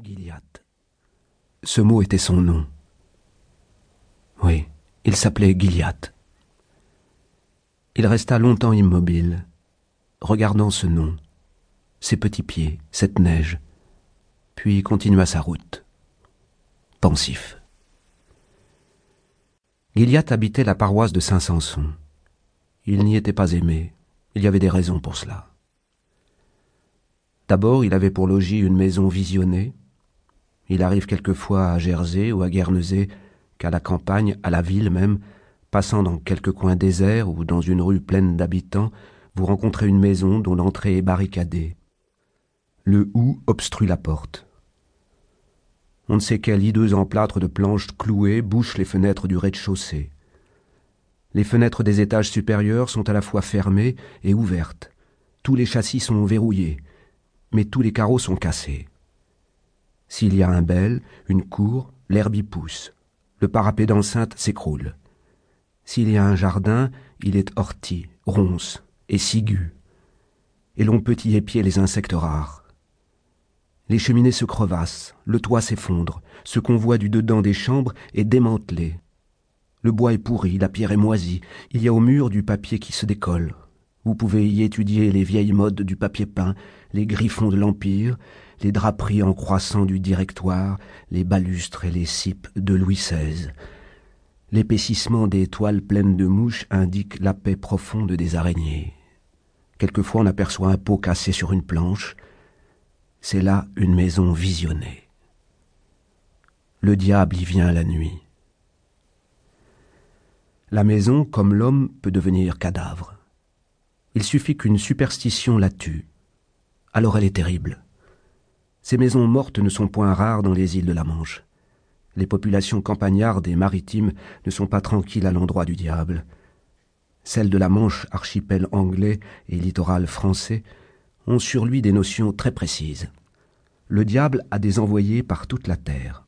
Gilliatt. Ce mot était son nom. Oui, il s'appelait Gilliatt. Il resta longtemps immobile, regardant ce nom, ses petits pieds, cette neige, puis continua sa route, pensif. Gilliatt habitait la paroisse de Saint-Sanson. Il n'y était pas aimé, il y avait des raisons pour cela. D'abord, il avait pour logis une maison visionnée, il arrive quelquefois à Jersey ou à Guernesey qu'à la campagne, à la ville même, passant dans quelque coin désert ou dans une rue pleine d'habitants, vous rencontrez une maison dont l'entrée est barricadée. Le hou obstrue la porte. On ne sait quel hideux emplâtre de planches clouées bouche les fenêtres du rez-de-chaussée. Les fenêtres des étages supérieurs sont à la fois fermées et ouvertes. Tous les châssis sont verrouillés, mais tous les carreaux sont cassés. S'il y a un bel, une cour, l'herbe y pousse. Le parapet d'enceinte s'écroule. S'il y a un jardin, il est orti, ronce et cigu. Et l'on peut y épier les insectes rares. Les cheminées se crevassent, le toit s'effondre, ce qu'on voit du dedans des chambres est démantelé. Le bois est pourri, la pierre est moisie, il y a au mur du papier qui se décolle. Vous pouvez y étudier les vieilles modes du papier peint, les griffons de l'Empire, les draperies en croissant du directoire, les balustres et les cipes de Louis XVI. L'épaississement des toiles pleines de mouches indique la paix profonde des araignées. Quelquefois on aperçoit un pot cassé sur une planche. C'est là une maison visionnée. Le diable y vient la nuit. La maison, comme l'homme, peut devenir cadavre. Il suffit qu'une superstition la tue. Alors elle est terrible. Ces maisons mortes ne sont point rares dans les îles de la Manche. Les populations campagnardes et maritimes ne sont pas tranquilles à l'endroit du diable. Celles de la Manche, archipel anglais et littoral français, ont sur lui des notions très précises. Le diable a des envoyés par toute la terre.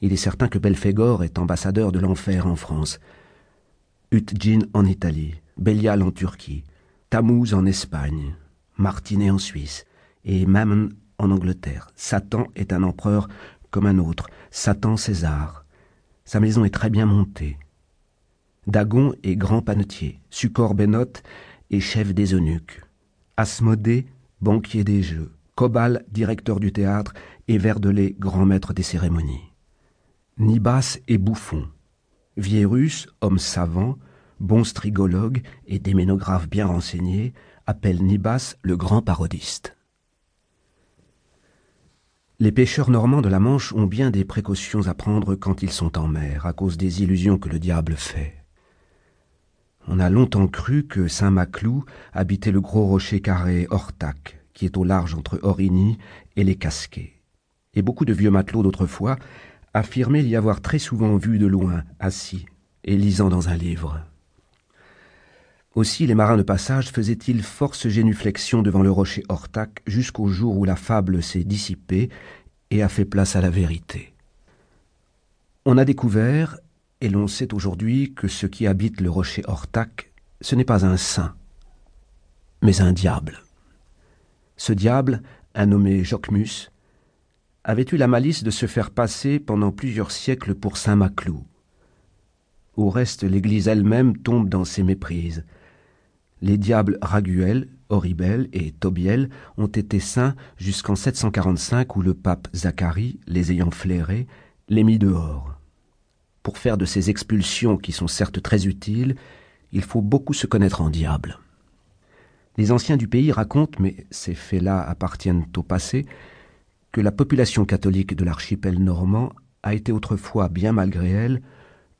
Il est certain que Belphégor est ambassadeur de l'enfer en France, Utgin en Italie, Bélial en Turquie, Tammuz en Espagne, Martinet en Suisse, et Mammon en Angleterre. Satan est un empereur comme un autre, Satan César. Sa maison est très bien montée. Dagon est grand panetier, Succor Benote est chef des eunuques, Asmodée, banquier des jeux, Cobal, directeur du théâtre, et Verdelais, grand maître des cérémonies. Nibas est bouffon, Vierus, homme savant, bon strigologue et déménographe bien renseigné, appelle Nibas le grand parodiste. Les pêcheurs normands de la Manche ont bien des précautions à prendre quand ils sont en mer, à cause des illusions que le diable fait. On a longtemps cru que Saint Maclou habitait le gros rocher carré Hortac, qui est au large entre Origny et les Casquets. Et beaucoup de vieux matelots d'autrefois affirmaient l'y avoir très souvent vu de loin, assis et lisant dans un livre. Aussi les marins de passage faisaient-ils force génuflexion devant le rocher Hortac jusqu'au jour où la fable s'est dissipée et a fait place à la vérité. On a découvert, et l'on sait aujourd'hui que ce qui habite le rocher Hortac, ce n'est pas un saint, mais un diable. Ce diable, un nommé Jocmus, avait eu la malice de se faire passer pendant plusieurs siècles pour saint Maclou. Au reste, l'Église elle-même tombe dans ses méprises les diables Raguel, Horibel et Tobiel ont été saints jusqu'en 745 où le pape Zacharie, les ayant flairés, les mit dehors. Pour faire de ces expulsions qui sont certes très utiles, il faut beaucoup se connaître en diable. Les anciens du pays racontent, mais ces faits-là appartiennent au passé, que la population catholique de l'archipel normand a été autrefois, bien malgré elle,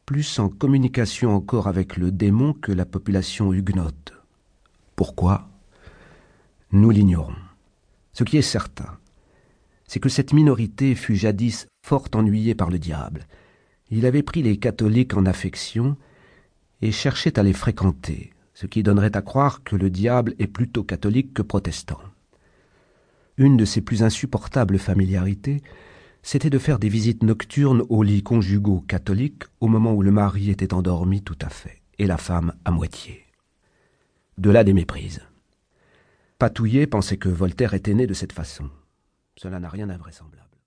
plus en communication encore avec le démon que la population huguenote. Pourquoi? Nous l'ignorons. Ce qui est certain, c'est que cette minorité fut jadis fort ennuyée par le diable. Il avait pris les catholiques en affection et cherchait à les fréquenter, ce qui donnerait à croire que le diable est plutôt catholique que protestant. Une de ses plus insupportables familiarités, c'était de faire des visites nocturnes aux lits conjugaux catholiques au moment où le mari était endormi tout à fait et la femme à moitié de là des méprises. Patouillet pensait que Voltaire était né de cette façon. Cela n'a rien d'invraisemblable.